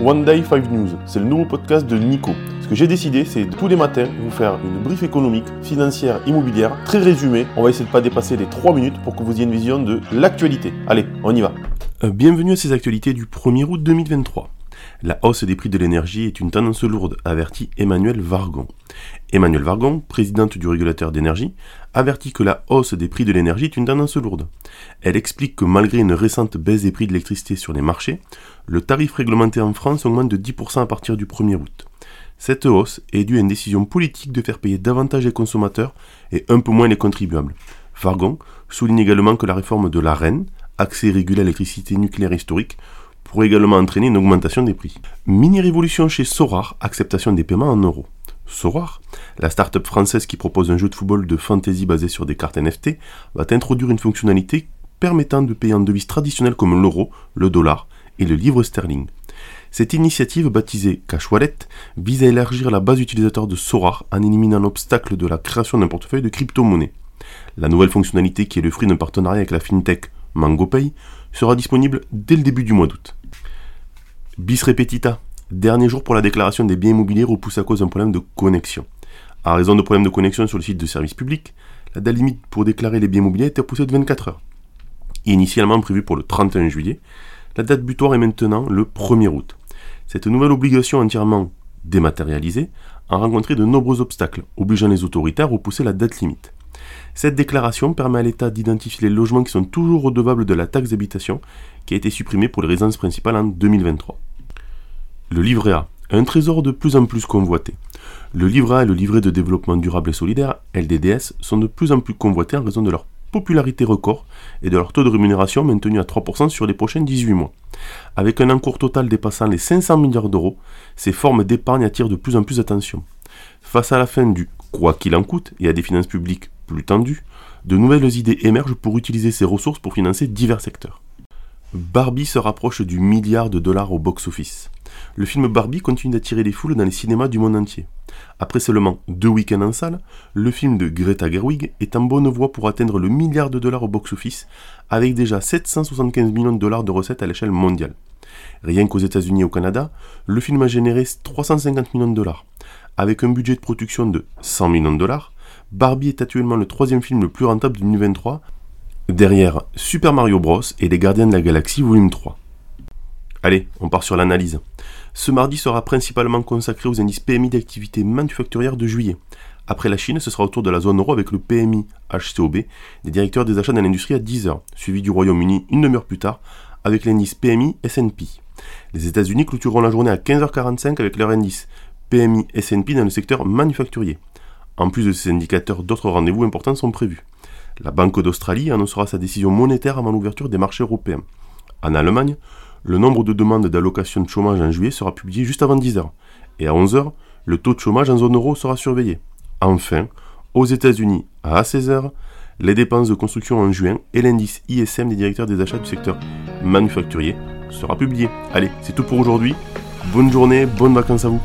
One Day 5 News, c'est le nouveau podcast de Nico. Ce que j'ai décidé, c'est tous les matins vous faire une brief économique, financière, immobilière, très résumée. On va essayer de pas dépasser les 3 minutes pour que vous ayez une vision de l'actualité. Allez, on y va. Euh, bienvenue à ces actualités du 1er août 2023. La hausse des prix de l'énergie est une tendance lourde, avertit Emmanuel Vargon. Emmanuel Vargon, présidente du régulateur d'énergie, avertit que la hausse des prix de l'énergie est une tendance lourde. Elle explique que malgré une récente baisse des prix de l'électricité sur les marchés, le tarif réglementé en France augmente de 10% à partir du 1er août. Cette hausse est due à une décision politique de faire payer davantage les consommateurs et un peu moins les contribuables. Vargon souligne également que la réforme de l'AREN, accès régulé à l'électricité nucléaire historique, pourrait également entraîner une augmentation des prix. Mini-révolution chez Sorar, acceptation des paiements en euros. Sorar, la start-up française qui propose un jeu de football de fantasy basé sur des cartes NFT, va introduire une fonctionnalité permettant de payer en devises traditionnelles comme l'euro, le dollar et le livre sterling. Cette initiative, baptisée Cash Wallet, vise à élargir la base utilisateur de Sorar en éliminant l'obstacle de la création d'un portefeuille de crypto-monnaies. La nouvelle fonctionnalité, qui est le fruit d'un partenariat avec la fintech MangoPay, sera disponible dès le début du mois d'août. Bis repetita, dernier jour pour la déclaration des biens immobiliers repousse à cause d'un problème de connexion. À raison de problèmes de connexion sur le site de service public, la date limite pour déclarer les biens immobiliers été repoussée de 24 heures. Initialement prévue pour le 31 juillet, la date butoir est maintenant le 1er août. Cette nouvelle obligation entièrement dématérialisée a rencontré de nombreux obstacles, obligeant les autorités à repousser la date limite. Cette déclaration permet à l'État d'identifier les logements qui sont toujours redevables de la taxe d'habitation qui a été supprimée pour les résidences principales en 2023. Le livret A, un trésor de plus en plus convoité. Le livret A et le livret de développement durable et solidaire, LDDS, sont de plus en plus convoités en raison de leur popularité record et de leur taux de rémunération maintenu à 3% sur les prochains 18 mois. Avec un encours total dépassant les 500 milliards d'euros, ces formes d'épargne attirent de plus en plus d'attention. Face à la fin du quoi qu'il en coûte et à des finances publiques plus tendues, de nouvelles idées émergent pour utiliser ces ressources pour financer divers secteurs. Barbie se rapproche du milliard de dollars au box-office. Le film Barbie continue d'attirer les foules dans les cinémas du monde entier. Après seulement deux week-ends en salle, le film de Greta Gerwig est en bonne voie pour atteindre le milliard de dollars au box-office, avec déjà 775 millions de dollars de recettes à l'échelle mondiale. Rien qu'aux États-Unis et au Canada, le film a généré 350 millions de dollars. Avec un budget de production de 100 millions de dollars, Barbie est actuellement le troisième film le plus rentable de 2023, derrière Super Mario Bros. et Les Gardiens de la Galaxie Volume 3. Allez, on part sur l'analyse. Ce mardi sera principalement consacré aux indices PMI d'activité manufacturière de juillet. Après la Chine, ce sera au tour de la zone euro avec le PMI HCOB des directeurs des achats dans l'industrie à 10h, suivi du Royaume-Uni une demi-heure plus tard avec l'indice PMI S&P. Les États-Unis clôtureront la journée à 15h45 avec leur indice PMI S&P dans le secteur manufacturier. En plus de ces indicateurs, d'autres rendez-vous importants sont prévus. La Banque d'Australie annoncera sa décision monétaire avant l'ouverture des marchés européens. En Allemagne, le nombre de demandes d'allocation de chômage en juillet sera publié juste avant 10h. Et à 11h, le taux de chômage en zone euro sera surveillé. Enfin, aux États-Unis, à 16h, les dépenses de construction en juin et l'indice ISM des directeurs des achats du secteur manufacturier sera publié. Allez, c'est tout pour aujourd'hui. Bonne journée, bonnes vacances à vous.